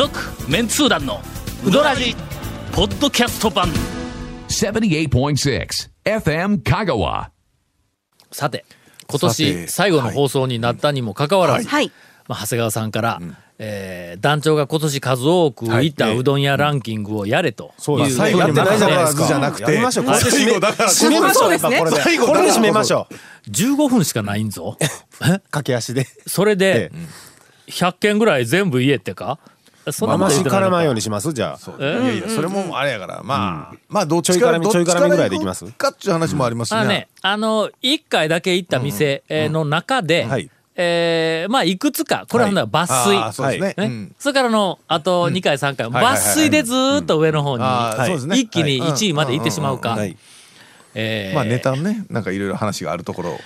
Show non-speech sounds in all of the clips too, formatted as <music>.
続メンツー団のウドラジポッドキャスト版。78.6 FM Kagawa. さて今さて年最後の放送になったにもかかわらず、はい。まあ、長谷川さんから、えー団長が今年数多く行ったうどん屋ランキングをやれとい。う、そうですふうにやってないじゃないですかじゃなくて。やりましょう。これで締め最後だから締めましょう。やっぱこれで最後これで締めましょう。15分しかないんぞ。<laughs> 駆け足で。それで100件ぐらい全部言えってか？そんなまましこと言ってなか。った絡まんようにします？じゃあ。いやいやそれもあれやから。まあまあどっちちょいからどっち絡みちょい絡みぐらいでいきます？かっていう話もありますしあのねね、あの、1回だけ行った店えーの中で、はい。えーまあ、いくつか、これはほんなら抜粋。あーそうですね。ねうん。それからの、あと2回、3回、はいはいはい。抜粋でずーっと上の方に、あーそうですね。一気にはい。1位まで行ってしまうか。はい。えー。まあネタのねなんかいろいろ話があるところ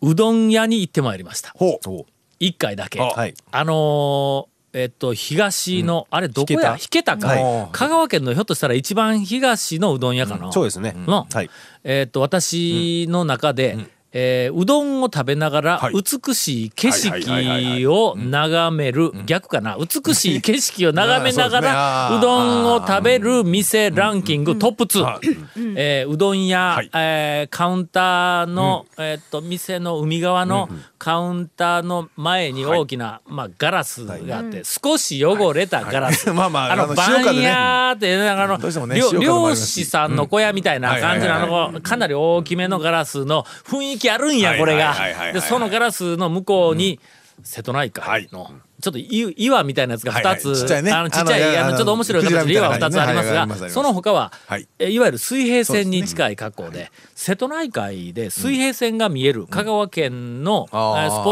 うどん屋に行ってまいりました。ほう。1回だけ。あはい。あのーえっと、東の、あれどこや？引けた？か、はい。香川県のひょっとしたら一番東のうどん屋かな。そうですね。の、はい。えっと私の中で、えーうどんを食べながらはい。美しい景色を眺める。逆かな？美しい景色を眺めながら <laughs> うどんを食べる店ランキングトップ2えーうどん屋はい。えーカウンターのえーっと店の海側のカウンターの前に大きなまあガラスがあって少し汚れたガラス。<laughs> まあまああの番屋ってあの漁師さんの小屋みたいな感じのあのかなり大きめのガラスの雰囲気あるんやはいこれが。でそのガラスの向こうに瀬戸内海のちょっとい岩みたいなやつが2つあのちっちゃいあのちょっと面白い形で岩が2つありますがその他ははい。えいわゆる水平線に近い格好で瀬戸内海で水平線が見える香川県のスポ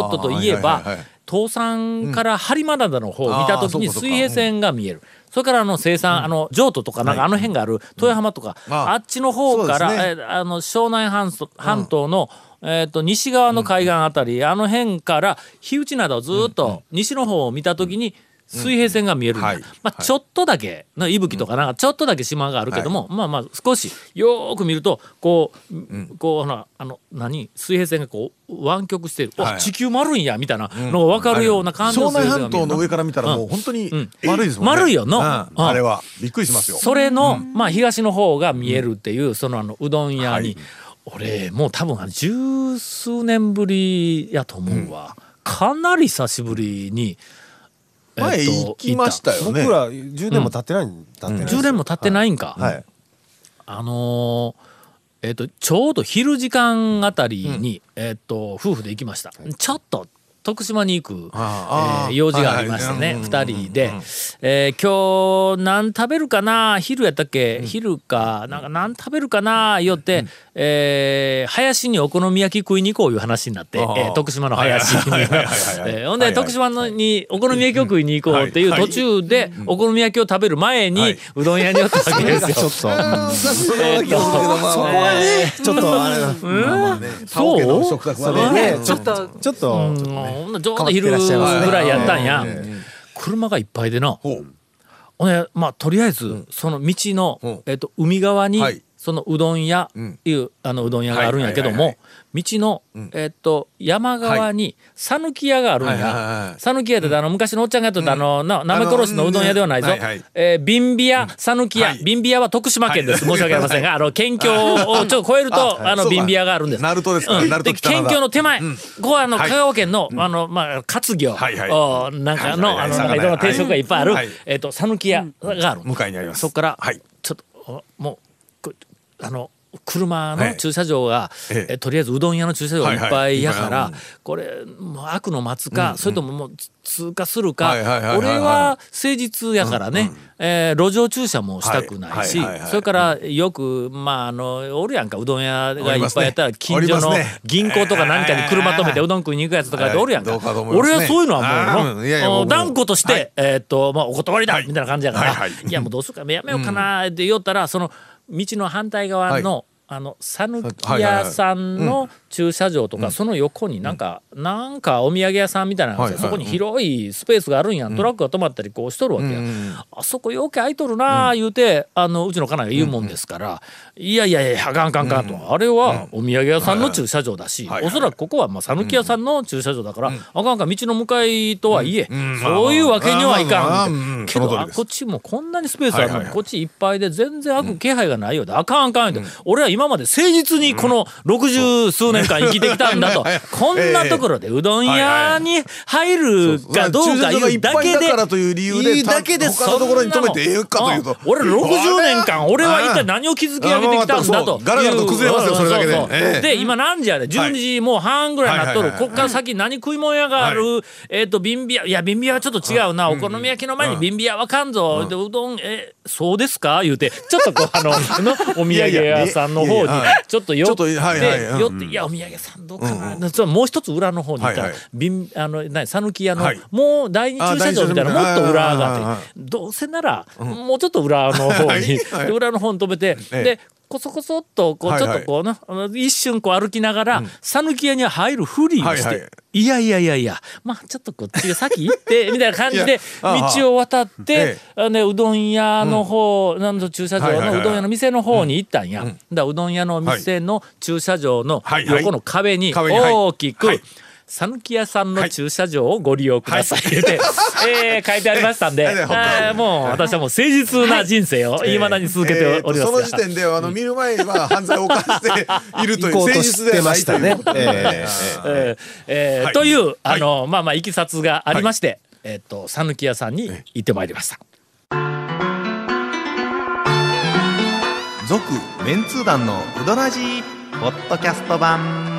ットといえばはいはいはい東山から播磨灘の方を見た時に水平線が見える。それからあの生産、あの譲渡とかなんかあの辺がある豊浜とか、ああっちの方から、ね。えーあの湘南半島半島の、えー、と西側の海岸あたり、あの辺から火打ち灘をずーっと西の方を見た時に水平線が見えるんだ、はい。まあ、ちょっとだけの息吹とかなん。かちょっとだけ島があるけども、まあまあ少しよーく見るとこう、こうほらあの何？水平線がこう湾曲してる、おはい。地球丸いんやみたいなのが分かるような感じの湘南半島の上から見たらもう本当に丸いですもんね。丸いよのうん。うん。あれはびっくりしますよ。それの、まあ東の方が見えるっていう、そのあのうどん屋に、俺もう多分十数年ぶりやと思うわ、かなり久しぶりに、前えっと行きましたよね。僕ら10年も経ってない経ってない10年も経ってないんか、はい。あのーえっとちょうど昼時間あたりに、えっと夫婦で行きました、ちょっと徳島に行く、えー用事がありましてね、はいはい。2人で、えー今日何食べるかな？昼やったっけ、昼か。なんか何食べるかな？よって、えー林にお好み焼き食いに行こういう話になって、えあー。ー徳島の林に。ほんで、徳島のにお好み焼きを食いに行こうっていう途中でお好み焼きを食べる前に、はい。うどん屋に寄ったわけですよ。<laughs> ちょっとえーっとそこはねちょっとあれそう家の食卓はそれねねちょっとちょっとほんなちょうど昼ぐらいやったんや。車がいっぱいでな。ほう。ほんでまあとりあえずその道の、う。んえっと海側に、はいそのうどん屋ん。いう、あのうどん屋があるんやけども、道の、えっと山側に讃岐屋があるんや。はい。讃岐屋ってあの昔のおっちゃんがやってたあのななめ殺しのうどん屋ではないぞ。ビンビ屋讃岐屋。はい。ビンビ屋は徳島県です。申し訳ありませんがあの県境をちょっと越えるとあのビンビ屋があるんです。鳴門ですか。鳴門県境の手前、ここはあのはい。香川県の、あのまあ活魚、はいはなんかの、あのなんかいろんな定食がいっぱいある、はい。えっ、と讃岐屋がある、向かいにあります。そこから、はい。ちょっとおもうこあの車はい。の駐車場が、ええ。えとりあえずうどん屋の駐車場がいっぱいやから、これもう開くの待つか、それとももう通過するか、俺は誠実やからね、えー路上駐車もしたくないし、それからよくまああのおるやんかうどん屋がいっぱいやったらお近所の銀行とか何かに車止めてうどん食いに行くやつとかっておるやんか、俺はそういうのはもうの断固として、はい。えーっとまあお断りだ、はい。みたいな感じやから、いやもうどうするかやめようかなって言おったらその道の反対側の、あの讃岐屋さんの駐車場とかその横になんか、なんかお土産屋さんみたいなはいはい。そこに広いスペースがあるんや、トラックが止まったりこうしとるわけや、あそこよけ空いとるなあ言うて、あのうちの家内が言うもんですから、いやいやいやあかんあかんあかんと、あれはお土産屋さんの駐車場だし、はおそらくここはまあ讃岐屋さんの駐車場だから、あかんあかん道の向かいとはいえ、そういうわけにはいかん、けどあこっちもこんなにスペースあるのに、はいはいはい。こっちいっぱいで全然開く気配がないようで、あかんあかんって、俺は今まで誠実にこの60数年間生きてきたんだと、こんなところでうどん屋に入るかどうかいうだけで、いいいだけで他のところに止めてええかというと。ん俺60年間俺は一体何を築き上げてきたんだと。ガラガラと崩れますよそれだけで。で今何時やで12時もう半ぐらいになっとる。こっから先何食い物屋がある。えっと瓶ビア。いや瓶ビアはちょっと違うな。お好み焼きの前に瓶ビアはかんぞ。でうどんえそうですか？言うてちょっとこうあの <laughs> のお土産屋さんの方にちょっと寄ってうん。寄っていやお土産屋さんどうかな？ちょっともう一つ裏の方に行ったらはいはい。讃岐屋のはい。もう第二駐車場みたいなもっと裏がああってどうせならもうちょっと裏の方に裏の方に止めてええ。でこそこそっとこうはいはい。ちょっとこうなあの一瞬こう歩きながら讃岐屋に入るふりをしはいはい。ていやいやいやいやまあちょっとこっちが先行ってみたいな感じで道を渡ってえあねうどん屋の方なんと駐車場はいはいはい。のうどん屋の店の方に行ったんや。だうどん屋の店の駐車場のはい。はい。横の壁に壁にはい大きくはい讃岐屋さんの駐車場をご利用ください。言って、<laughs> えー書いてありましたんで、<laughs> はい。はいあーもう私はもう誠実な人生をいまだに続けておりますが、えーとその時点であの見る前は犯罪を犯しているという誠実でましたね。えええーえーはい。というあの、まあまあいきさつがありまして、えっ、と讃岐屋さんに行ってまいりました。続メンツー団のウドラジーポッドキャスト版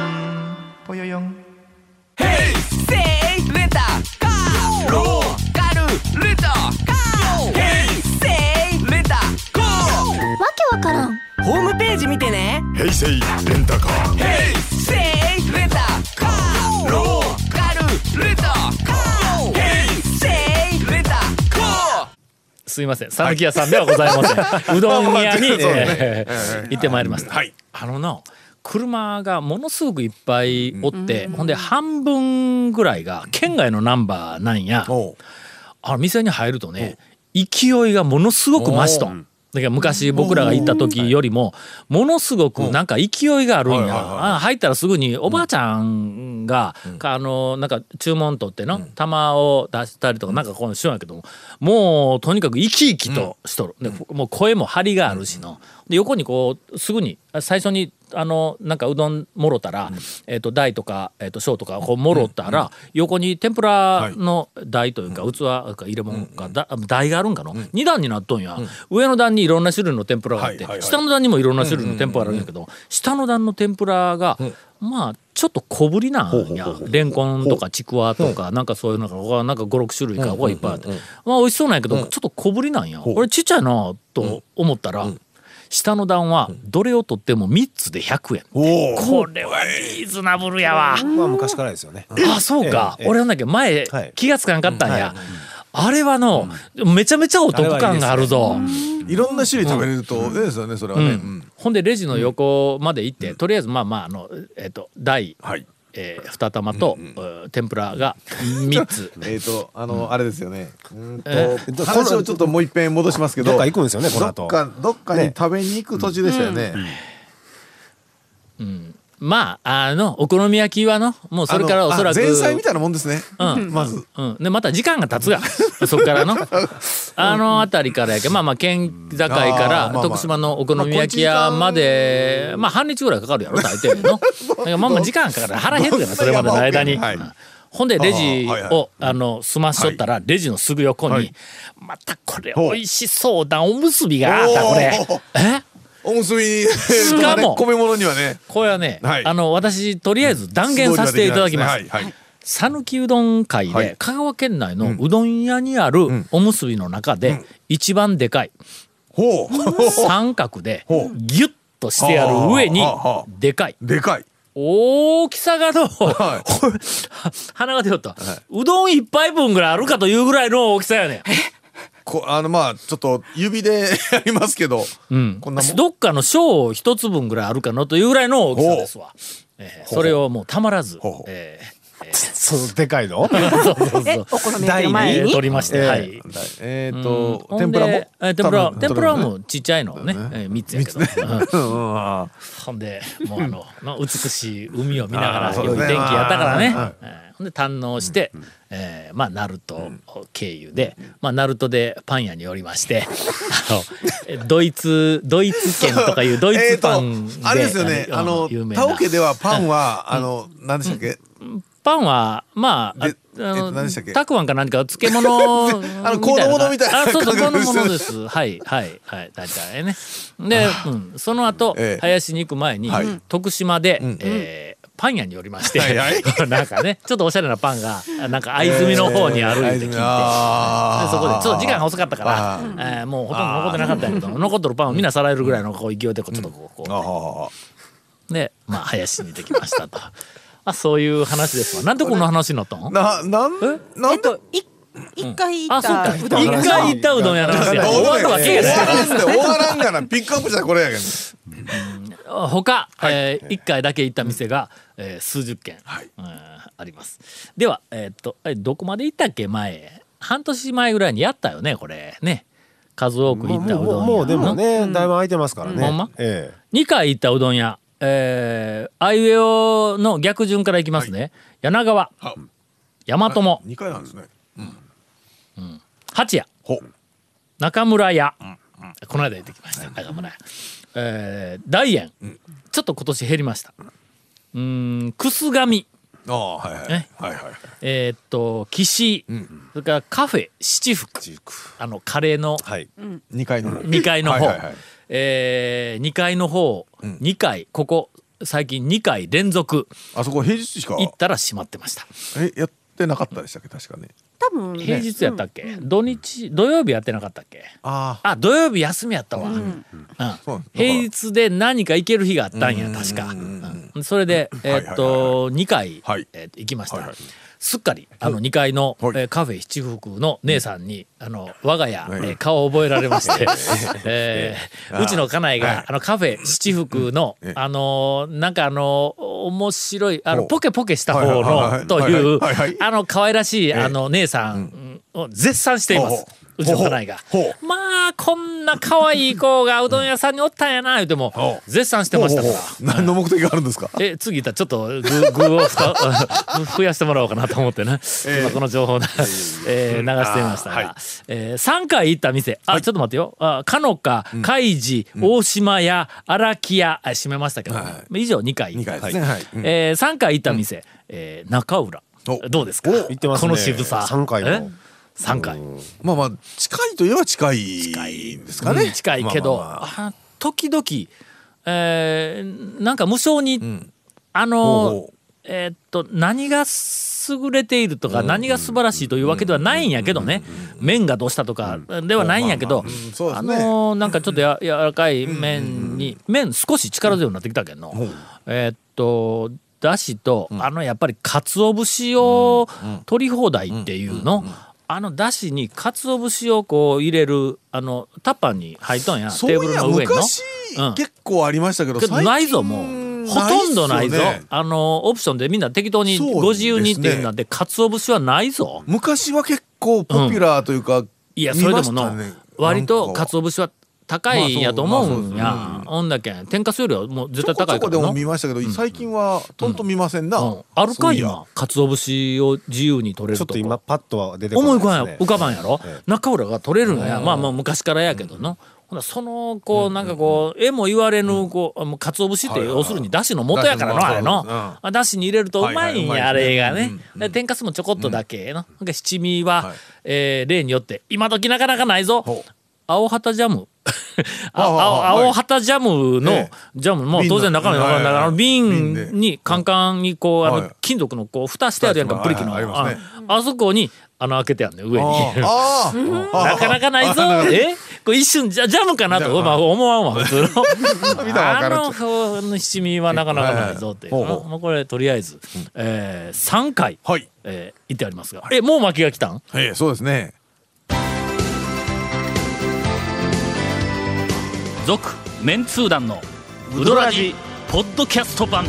わからんホームページ見てね平成レンタカーセイレンタカーローカルレンタカーヘイセイレンタカーすいません讃岐屋さんではございません <laughs> うどん屋に、えー行ってまいりました。はいあのな車がものすごくいっぱいおって、ほんで半分ぐらいが県外のナンバーなんや。あの店に入るとね勢いがものすごく増しと。だから昔僕らが行った時よりもものすごくなんか勢いがあるんや、入ったらすぐにおばあちゃんが、かあのなんか注文取っての玉を出したりとかなんかこうしようんやけどももうとにかく生き生きとしとる、でもう声も張りがあるしので横にこうすぐに最初にあのなんかうどんもろたら、えっ、と大とかえっ、と小とかこうもろったら、横に天ぷらの台というか器か入れ物がだ台があるんかの、二段になっとんや、上の段にいろんな種類の天ぷらがあって、はいはいはい。下の段にもいろんな種類の天ぷらがあるんやけど、下の段の天ぷらが、まあちょっと小ぶりなんや。レンコンとかちくわとかなんかそういうのが他なんか56種類かこがいっぱいあって、まあ美味しそうなんやけど、ちょっと小ぶりなんや。これちっちゃいなと思ったら、下の段はどれをとっても3つで100円。おうこれはリーズナブルやわ。まあ昔からですよね。あそうか、ええ。俺なんだっけ前、はい。気がつかんかったんや、あれはの、めちゃめちゃお得感があるぞ。いろんな種類食べれるとええですよねそれはね。うん。ほんでレジの横まで行って、とりあえずまあまああのえっ、と大、はいえー、2玉と、えー天ぷらが3つ。<laughs> えっとあのあれですよね。うんとえ話をちょっともう一遍戻しますけど。どっか行くんですよねこの後。どっかどっかにね食べに行く途中でしたよねまああのお好み焼きはのもうそれからおそらく前菜みたいなもんですね。うん。<laughs> まず。うん、でまた時間が経つが <laughs> そっからの。<laughs> あの辺りからやけまあまあ県境からまあ徳島のお好み焼き屋までまあ半日ぐらいかかるやろ大抵の。だからまあまあ時間かかる。腹減るからそれまでの間に。ほんでレジをあの済ましとったらレジのすぐ横にはい。またこれ美味しそうなおむすびがあったこれ。え？おむすびしかも米物にはね。これはねはい。あの私とりあえず断言させていただきます。はいはい。讃岐うどん会はい。で香川県内のうどん屋にあるおむすびの中で一番でかいほう。<laughs> 三角でほう。ギュッとしてある上にでかい。でかい。大きさがの、はこれ <laughs> 鼻が出よった、うどん一杯分ぐらいあるかというぐらいの大きさやねこあのまあちょっと指で <laughs> やりますけどん、うん。こんなもん。どっかの小一つ分ぐらいあるかのというぐらいの大きさですわ。えーそれをもうたまらずほうほう、えーそのでかいのそうそう。そう。えお好み焼きの前に？えー取りまして、えーはい。えーっうん。と天ぷらも？えー天ぷら天ぷらはもちっちゃいのね、えー三つやけど。<laughs> うん。ほんでもうあのの美しい海を見ながら良い天気やったからねで堪能して、えーまあ鳴門経由で、まあ鳴門でパン屋に寄りまして、あのえ <laughs> ドイツドイツ圏とかいうドイツパンで、えーとあれですよね。あの有名な。田尾家ではパンはあの何でしたっけ？パンはまああでえっと何でしたっけ？たくあんか何か漬物 <laughs> あの香の物みたいなあそうそう香の感覚です。はいはいはい大体ね。で、うん、その後、ええ。林に行く前に、はい。徳島で、ん。えーパン屋に寄りまして、<laughs> なんかねちょっとおしゃれなパンがなんか藍住の方にあるって聞いて、であー。そこでちょっと時間が遅かったからあ、えーもうほとんど残ってなかったんやけど残ってるパンをみんなさらえるぐらいのこう勢いでこうちょっとこう,、でまあ林にできましたと。<laughs> あそういう話ですわ。なんでこんな話になったの？ななんなんで？えっとい一回行あ、ったうどん屋さん。回行ったうどん屋の話や。終わるわけや終わない。らんで終わらんがな。ピックアップしたらこれやけど。他、えー一回だけ行った店が、えー数十軒、うんあります。では、えーっと、えどこまで行ったっけ？前。半年前ぐらいにやったよね、これ。ね。数多く行ったうどん屋。もうもうでもね、だいぶ空いてますからね。ほんま？え2回行ったうどん屋。えー、あいうえおの逆順からいきますね。柳川、は。大和も、二回なんですね。八谷、ほ。中村屋、この間行ってきました。中村屋、えー、大円、ちょっと今年減りましたうーん楠上ああはいはい。ね。はいはいえーっと岸。井、それからカフェ七福。あのカレーの。えはい。二回の方。2階の方、はいえー、2階の方、二2階。ここ最近2回連続。あそこ平日しか。行ったら閉まってました。えやってなかったでしたっけ？確かね多分ね。平日やったっけ、土日土曜日やってなかったっけ？ああ土曜日休みやったわ、うん。そうなん平日で何か行ける日があったんや確か、うんそれでえーっと2回、はい。えーっと行きました、はいはい。すっかりあの2階の、はい。えーカフェ七福の姉さんに、あの我が家、はい。えー顔を覚えられまして、え <laughs> ー。うちの家内が、はい。あのカフェ七福の、ええあのーなんかあのー面白いあのポケポケした方はいはいはいはい。のというはいはいあの可愛らしいええあの姉さんを絶賛しています。ほうちの家内が。まあこんな可愛い子がうどん屋さんにおったんやな言うても絶賛してましたから。何の目的があるんですか？<laughs> え次行ったらちょっと具具を <laughs> 増やしてもらおうかなと思ってね、今この情報を、えー流してみましたが、えー、3回行った店。あ、ちょっと待ってよ。あかのか海事大島屋荒木屋あ閉めましたけど、以上2回。行二った回ですね。えー、3回行った店、えー中浦。おどうですか？行ってますねこの渋さ。三回も。え？三回。まあまあ近いといえば近い近いですかね。うん近いけど、まあまあまあ。あ時々、えーなんか無償に、あのほうほう。えーっと何が優れているとか、何が素晴らしいというわけではないんやけどね、麺がどうしたとかではないんやけど、まあのーなんかちょっとや柔らかい麺に、麺少し力強くなってきたけんの、えーっとだしと、あのやっぱり鰹節を取り放題っていうの、あのだしに鰹節をこう入れるあのタッパーに入っとんやテーブルの上の？結構ありましたけどけどないぞもう。ほとんどないぞ。ねあのオプションでみんな適当にご自由にっていうなんで鰹節はないぞ。昔は結構ポピュラーというかいやそれでもの、ね。割と鰹節は高いんやと思うんや、まん。だけ。ん天かすよりはもう絶対高いからでも見ましたけど最近はとんと見ませんな。うん、あるかいや。今鰹節を自由に取れると。こちょっと今パッとは出てこ思いないですね。浮かんや浮かばんやろ、え中浦が取れるんや、まあまあ昔からやけどの、ほなそのこうなんかこう絵も言われぬこうもう鰹節って要するにだしの元やからのあれの。だしに入れるとうまいんやあれがね。うんうんで天かすもちょこっとだけの。なんか七味ははい。えー例によって。今時なかなかないぞ。青旗ジャム <laughs> 青旗ジャムのええ。ジャムも当然中身わから瓶にカンカンにこうあはい。の金属のこう蓋してあるやんかはいブリキの。はいあそこに穴開けてあんねん上に。<laughs> なかなかないぞ。え？<laughs> これ一瞬じゃジャムかな？と、まあ、思わんわ普通の。あの七味はなかなかないぞってこれとりあえず、えー、3回、はい。えー、言ってありますが、えもう巻きが来たん？ええそうですね続メンツー団のウドラジポッドキャスト版。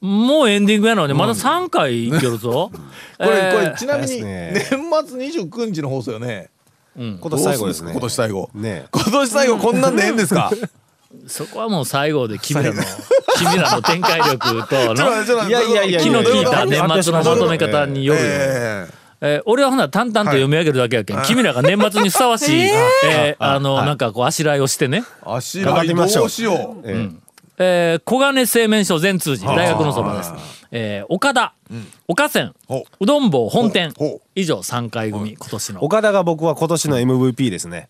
もうエンディングやのねまだ3回いけるぞ、<laughs> これ、これちなみに年末29日の放送よね、うん、今年最後ですね。今年最後。ね。今年最後こんなんでええんですか？そこはもう最後で君らの <laughs> 君らの展開力とのいやいやいや気の利いた年末のまとめ方によるよ。え俺はほな淡々と読み上げるだけやけん、君らが年末にふさわしい、<laughs> えー。あの、なんかこうあしらいをしてね、あしらいどうう。しよう。えええー小金製麺所全通寺大学のそばです。えー岡田、岡線ほう。どん坊本店。以上3回組今年の。岡田が僕は今年の MVP ですね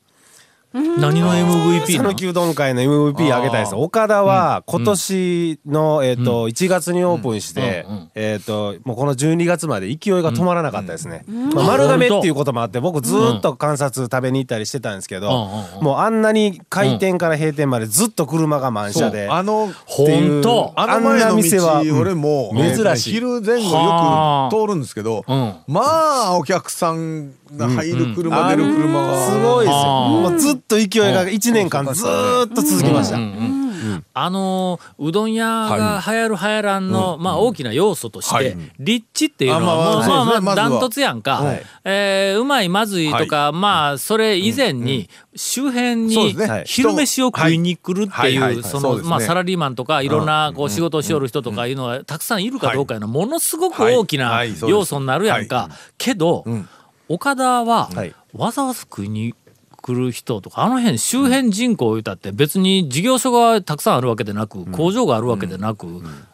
何の MVP なの？讃岐うどん会の MVP あげたいです。岡田は今年のえっと1月にオープンしてえっともうこの12月まで勢いが止まらなかったですね。まあ丸亀っていうこともあって僕ずーっと観察食べに行ったりしてたんですけどもうあんなに開店から閉店までずっと車が満車で。あの本当。あんな店は道俺も珍しい。昼前後はあよく通るんですけどうん。まあお客さんが入る車出る車が。すごいですよ。もうずっと勢いが1年間ずーっと続きました。あのーうどん屋が流行る流行らんの、まあ大きな要素として、はい。立地っていうのはあまあもうまあまあダントツやんか、はい。えーうまいまずいとか、まあそれ以前に周辺に昼飯を食いに来るってはい。うそのまあサラリーマンとかいろんなこう仕事をしよる人とかいうのはたくさんいるかどうかい。うのはものすごく大きはな要素になるやんか。けど、ん。岡田ははい。わざわざ食いに来る人とかあの辺周辺人口言うたって別に事業所がたくさんあるわけでなく、工場があるわけでなく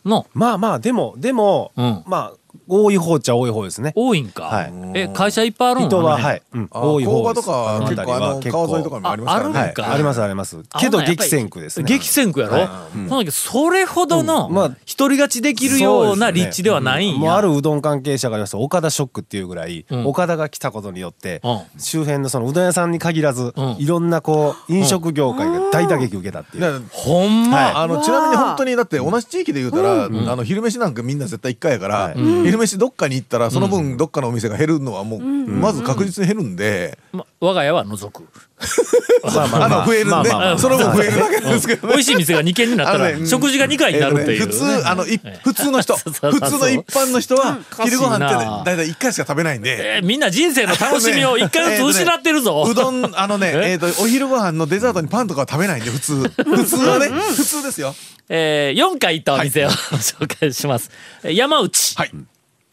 の、まあまあでもでもうん。まあ多い方っちゃ多い方ですね。多いんか、はい。え会社いっぱいあるん？人ははい。うん。あ多い方です。工場とか結構あの川沿いとかもありますからね。はいああるんか。ありますあります。けど激戦区ですね。激戦区やろ、ほんだけどそれほどのうん。まあ独り勝ちできるような立地ではないんや。もうあるうどん関係者が言います。と岡田ショックっていうぐらい、ん。岡田が来たことによって、う周辺のそのうどん屋さんに限らず、うん。いろんなこう飲食業界が大打撃受けたっていう、ほんま、あのちなみに本当にだって同じ地域で言うたら、あの昼飯なんかみんな絶対一回やから、昼飯どっかに行ったらその分どっかのお店が減るのはもう、まず確実に減るんで、ま我が家は除く。<laughs> まあまあまあ。あの増えるんで、まあまあまあその分増えるだけですけどね。美味しい店が2軒になったら、食事が2回になるっていう、えーとね普通あのい普通の人。<laughs> 普通の一般の人は昼ご飯って大体一回しか食べないんで。えーみんな人生の楽しみを1回ずつ失ってるぞ。うどんあのねええっとお昼ご飯のデザートにパンとかは食べないんで普通。普通はね普通ですよ。えー、4回行ったお店を、<laughs> 紹介します。えー山内、はい。お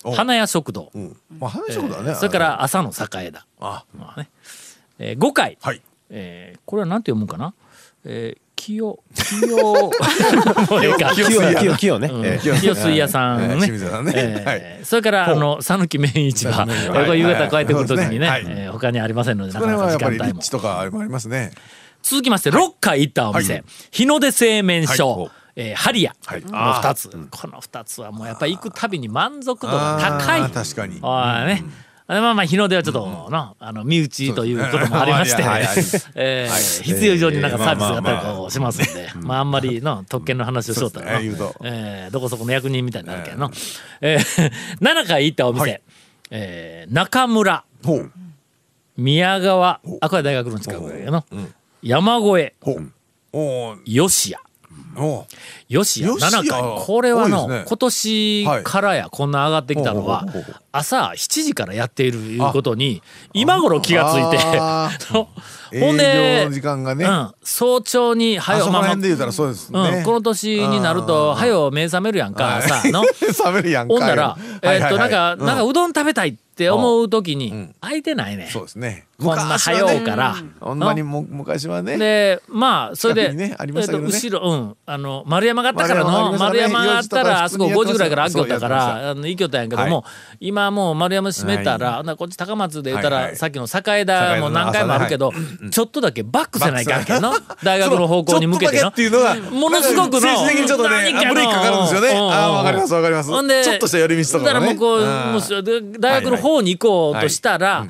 花屋食堂、うん。まあ話食だねそれから朝の栄だ。あ。まあね。えー、5回、はい。えーこれはなんて読むんかな、えー、清 <laughs> 清。もうええか。清清水屋。清清ね、清水屋さんね。それからあの讃岐麺市場、夕方帰ってくるときにね、はいはい。えー他にありませんのでなかなかはやっぱり立時間帯も。地とかありますね。続きまして6回行ったお店、はい。日の出製麺所、はいえー、ハリア。はい。の2つ、この2つはもうやっぱり行くたびに満足度が高い。確かに。ああね、あまあまあ日の出はちょっとな、あの身内ということもありまして、えー必要以上になんかサービスがあったりとかしますんで、まああんまりの特権の話をしとったらなそうですね。えーどこそこの役人みたいになるけどな、えー。<laughs> 7回行ったお店、はい。えー中村。宮川。あこれ大学の近くだけどな、山越え。吉谷おー吉谷吉谷7回これはの、今年からやこんな上がってきたのは朝7時からやっているいうことに今頃気がついて。あ <laughs> ほん営でうん、早朝にあ早まあね。うん、この年になると早う目覚めるやんか朝の。<laughs> ほんなら、えーっとなんか、なんかううどん食べたいって思う時にん。空いてないね。そうですね。こんな早うから。ほんまにも昔はね。でまあそれで、近くにねありましたけどね。えーと後ろうん。あの丸山があったからの丸山があったらあそこ5時ぐらいから開きよった。からあの行きよったんやけども、今もう丸山閉めたら、こっち高松で言ったら、さっきの栄田も何回もあるけど、ちょっとだけバックせないかんけんの？大学の方向に向けての？ものすごくの政治的にちょっとねブレーキかかるんですよね。あーわかりますわかります。ほんでちょっとした寄り道とかがね。だからもうこう、大学の方に行こうとしたら、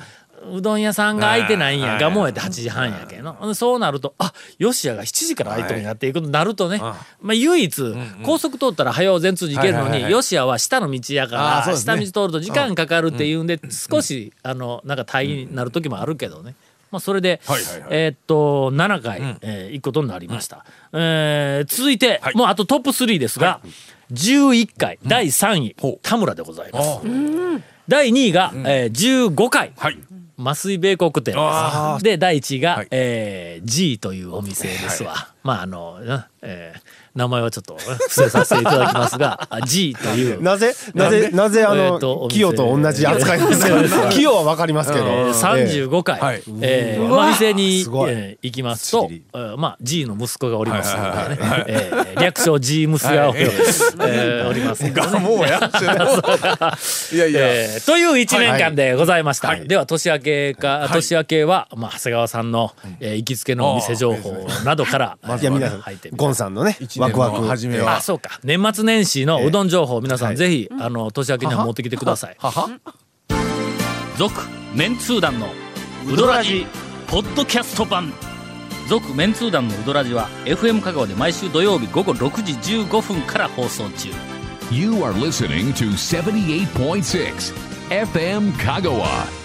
うどん屋さんが開いてないんや、はい。がもうやって8時半やけんの、そうなるとあ吉谷が7時から開いとるんやっていうことになるとね、まあ、唯一、高速通ったら早う全通寺行けるのに、はいはいは下の道やから、下道通ると時間かかるっていうんで、少しあのなんか退院になる時もあるけどね。まあ、それで、えーっと7回、えー行くことになりました、えー続いて、もうあとトップ3ですが、11回、第3位田村でございます。第2位が、えー、15回。はい麻酔米国店です。で第1位が、はいえー、G というお店ですわ。まああの、えー名前はちょっと伏せさせていただきますがあ G という。<laughs> なぜなぜなぜあえのーとお店。清と同じ扱いです。か清はわかりますけど。えー、35回、はい。えーまあ、店に、えー行きますとまあ、G の息子がおりますのでね。はいはいはいえー略称 G ムスがおり,、ます。のでね。がもうや <laughs> いやいや、えーという1年間でございました、では年明けか、年明けは、まあ、長谷川さんの、えー行きつけのお店情報などからい。や皆さん入ってみゴンさんのねワクワク。初めは。あそうか。年末年始のうどん情報皆さんぜひ、あの年明けには持ってきてください。続メンツー団のウドラジポッドキャスト版。続メンツー団のウドラジは FM 香川で毎週土曜日午後6時15分から放送中。You are listening to 78.6 FM Kagawa.